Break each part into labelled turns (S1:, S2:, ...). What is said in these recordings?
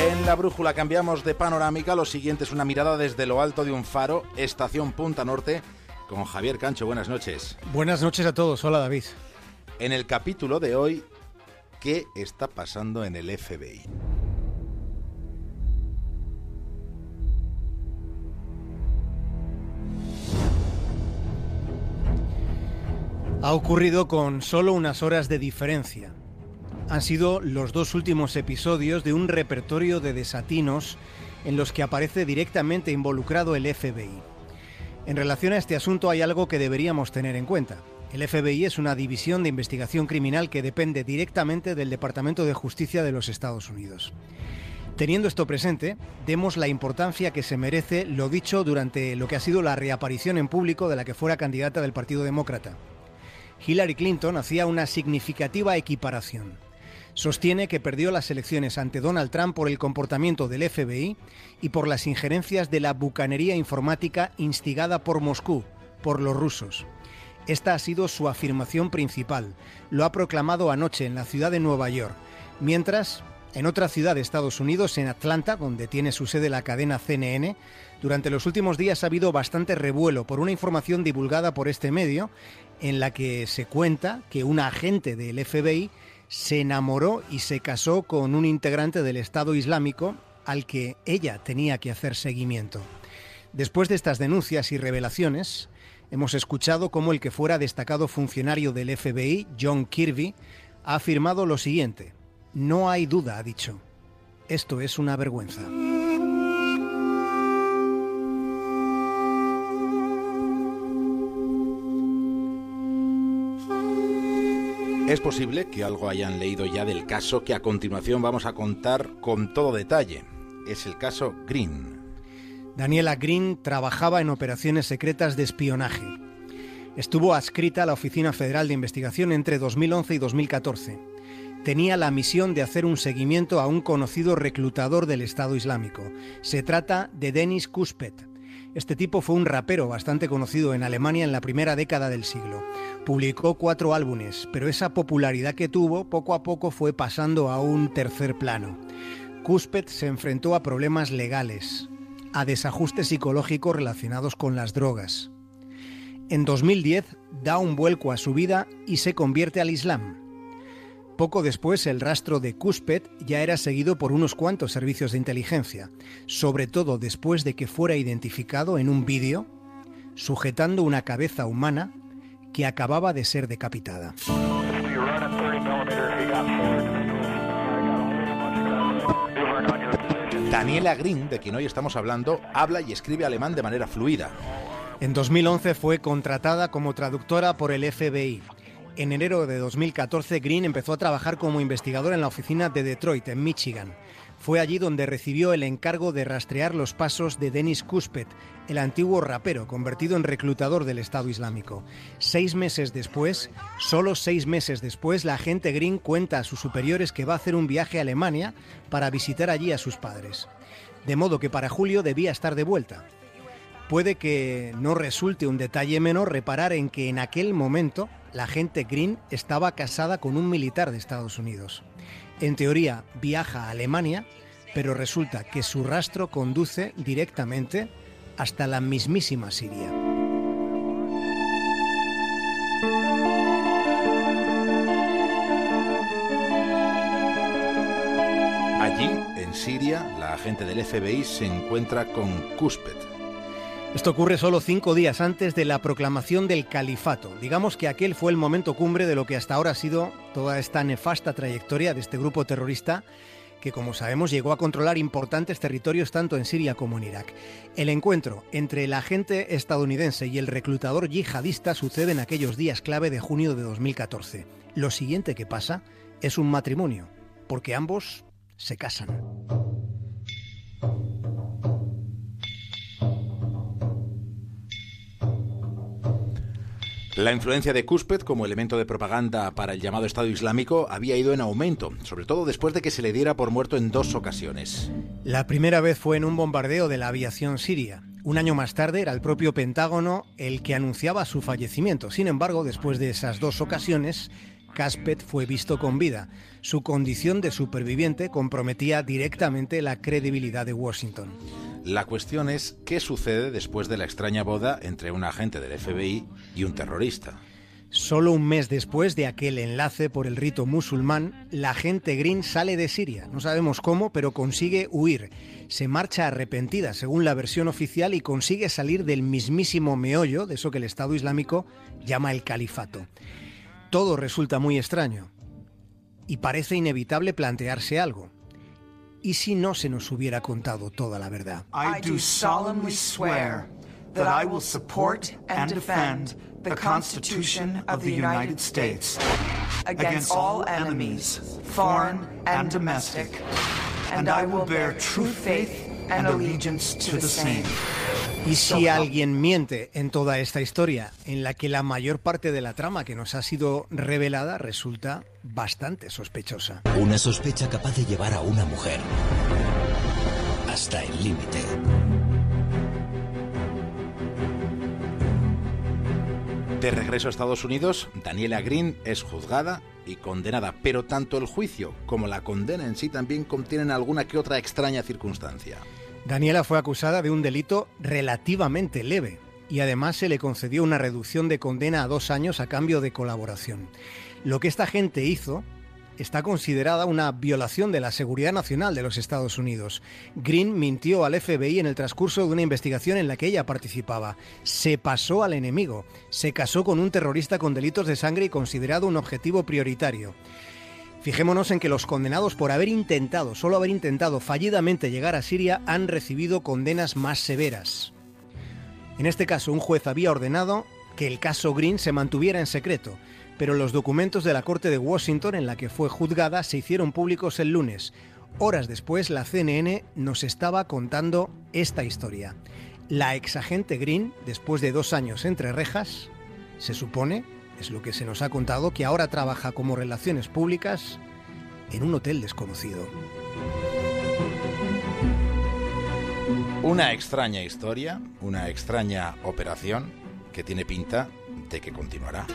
S1: En la brújula cambiamos de panorámica. Lo siguiente es una mirada desde lo alto de un faro, estación Punta Norte, con Javier Cancho. Buenas noches.
S2: Buenas noches a todos. Hola David.
S1: En el capítulo de hoy, ¿qué está pasando en el FBI?
S2: Ha ocurrido con solo unas horas de diferencia. Han sido los dos últimos episodios de un repertorio de desatinos en los que aparece directamente involucrado el FBI. En relación a este asunto hay algo que deberíamos tener en cuenta. El FBI es una división de investigación criminal que depende directamente del Departamento de Justicia de los Estados Unidos. Teniendo esto presente, demos la importancia que se merece lo dicho durante lo que ha sido la reaparición en público de la que fuera candidata del Partido Demócrata. Hillary Clinton hacía una significativa equiparación. Sostiene que perdió las elecciones ante Donald Trump por el comportamiento del FBI y por las injerencias de la bucanería informática instigada por Moscú, por los rusos. Esta ha sido su afirmación principal. Lo ha proclamado anoche en la ciudad de Nueva York. Mientras, en otra ciudad de Estados Unidos, en Atlanta, donde tiene su sede la cadena CNN, durante los últimos días ha habido bastante revuelo por una información divulgada por este medio en la que se cuenta que un agente del FBI se enamoró y se casó con un integrante del Estado Islámico al que ella tenía que hacer seguimiento. Después de estas denuncias y revelaciones, hemos escuchado cómo el que fuera destacado funcionario del FBI, John Kirby, ha afirmado lo siguiente. No hay duda, ha dicho. Esto es una vergüenza.
S1: Es posible que algo hayan leído ya del caso que a continuación vamos a contar con todo detalle. Es el caso Green.
S2: Daniela Green trabajaba en operaciones secretas de espionaje. Estuvo adscrita a la Oficina Federal de Investigación entre 2011 y 2014. Tenía la misión de hacer un seguimiento a un conocido reclutador del Estado Islámico. Se trata de Denis Kuspet. Este tipo fue un rapero bastante conocido en Alemania en la primera década del siglo. Publicó cuatro álbumes, pero esa popularidad que tuvo poco a poco fue pasando a un tercer plano. Kuspet se enfrentó a problemas legales, a desajustes psicológicos relacionados con las drogas. En 2010 da un vuelco a su vida y se convierte al Islam. Poco después, el rastro de Kuspet ya era seguido por unos cuantos servicios de inteligencia, sobre todo después de que fuera identificado en un vídeo sujetando una cabeza humana que acababa de ser decapitada.
S1: Daniela Green, de quien hoy estamos hablando, habla y escribe alemán de manera fluida.
S2: En 2011 fue contratada como traductora por el FBI. En enero de 2014, Green empezó a trabajar como investigador en la oficina de Detroit, en Michigan. Fue allí donde recibió el encargo de rastrear los pasos de Dennis Kuspet, el antiguo rapero convertido en reclutador del Estado Islámico. Seis meses después, solo seis meses después, la agente Green cuenta a sus superiores que va a hacer un viaje a Alemania para visitar allí a sus padres. De modo que para julio debía estar de vuelta. Puede que no resulte un detalle menor reparar en que en aquel momento la agente Green estaba casada con un militar de Estados Unidos. En teoría viaja a Alemania, pero resulta que su rastro conduce directamente hasta la mismísima Siria.
S1: Allí, en Siria, la agente del FBI se encuentra con Kuspet,
S2: esto ocurre solo cinco días antes de la proclamación del califato. Digamos que aquel fue el momento cumbre de lo que hasta ahora ha sido toda esta nefasta trayectoria de este grupo terrorista que, como sabemos, llegó a controlar importantes territorios tanto en Siria como en Irak. El encuentro entre el agente estadounidense y el reclutador yihadista sucede en aquellos días clave de junio de 2014. Lo siguiente que pasa es un matrimonio, porque ambos se casan.
S1: La influencia de Kuspet como elemento de propaganda para el llamado Estado Islámico había ido en aumento, sobre todo después de que se le diera por muerto en dos ocasiones.
S2: La primera vez fue en un bombardeo de la aviación siria. Un año más tarde era el propio Pentágono el que anunciaba su fallecimiento. Sin embargo, después de esas dos ocasiones, Caspet fue visto con vida. Su condición de superviviente comprometía directamente la credibilidad de Washington.
S1: La cuestión es qué sucede después de la extraña boda entre un agente del FBI y un terrorista.
S2: Solo un mes después de aquel enlace por el rito musulmán, la gente Green sale de Siria. No sabemos cómo, pero consigue huir. Se marcha arrepentida, según la versión oficial, y consigue salir del mismísimo meollo de eso que el Estado Islámico llama el califato. Todo resulta muy extraño y parece inevitable plantearse algo. ¿Y si no se nos hubiera contado toda la verdad?
S3: I do solemnly swear that I will support and defend the Constitution of the United States against all enemies, foreign and domestic, and I will bear true faith and allegiance to the same.
S2: ¿Y si alguien miente en toda esta historia, en la que la mayor parte de la trama que nos ha sido revelada resulta bastante sospechosa?
S4: Una sospecha capaz de llevar a una mujer hasta el límite.
S1: De regreso a Estados Unidos, Daniela Green es juzgada y condenada, pero tanto el juicio como la condena en sí también contienen alguna que otra extraña circunstancia.
S2: Daniela fue acusada de un delito relativamente leve y además se le concedió una reducción de condena a dos años a cambio de colaboración. Lo que esta gente hizo está considerada una violación de la seguridad nacional de los Estados Unidos. Green mintió al FBI en el transcurso de una investigación en la que ella participaba. Se pasó al enemigo. Se casó con un terrorista con delitos de sangre y considerado un objetivo prioritario. Fijémonos en que los condenados por haber intentado, solo haber intentado fallidamente llegar a Siria, han recibido condenas más severas. En este caso, un juez había ordenado que el caso Green se mantuviera en secreto, pero los documentos de la Corte de Washington en la que fue juzgada se hicieron públicos el lunes. Horas después, la CNN nos estaba contando esta historia. La exagente Green, después de dos años entre rejas, se supone, es lo que se nos ha contado, que ahora trabaja como relaciones públicas en un hotel desconocido.
S1: Una extraña historia, una extraña operación que tiene pinta de que continuará.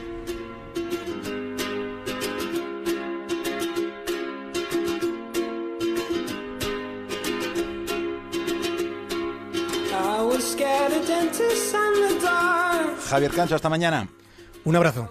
S2: Javier Cancho, hasta mañana. Un abrazo.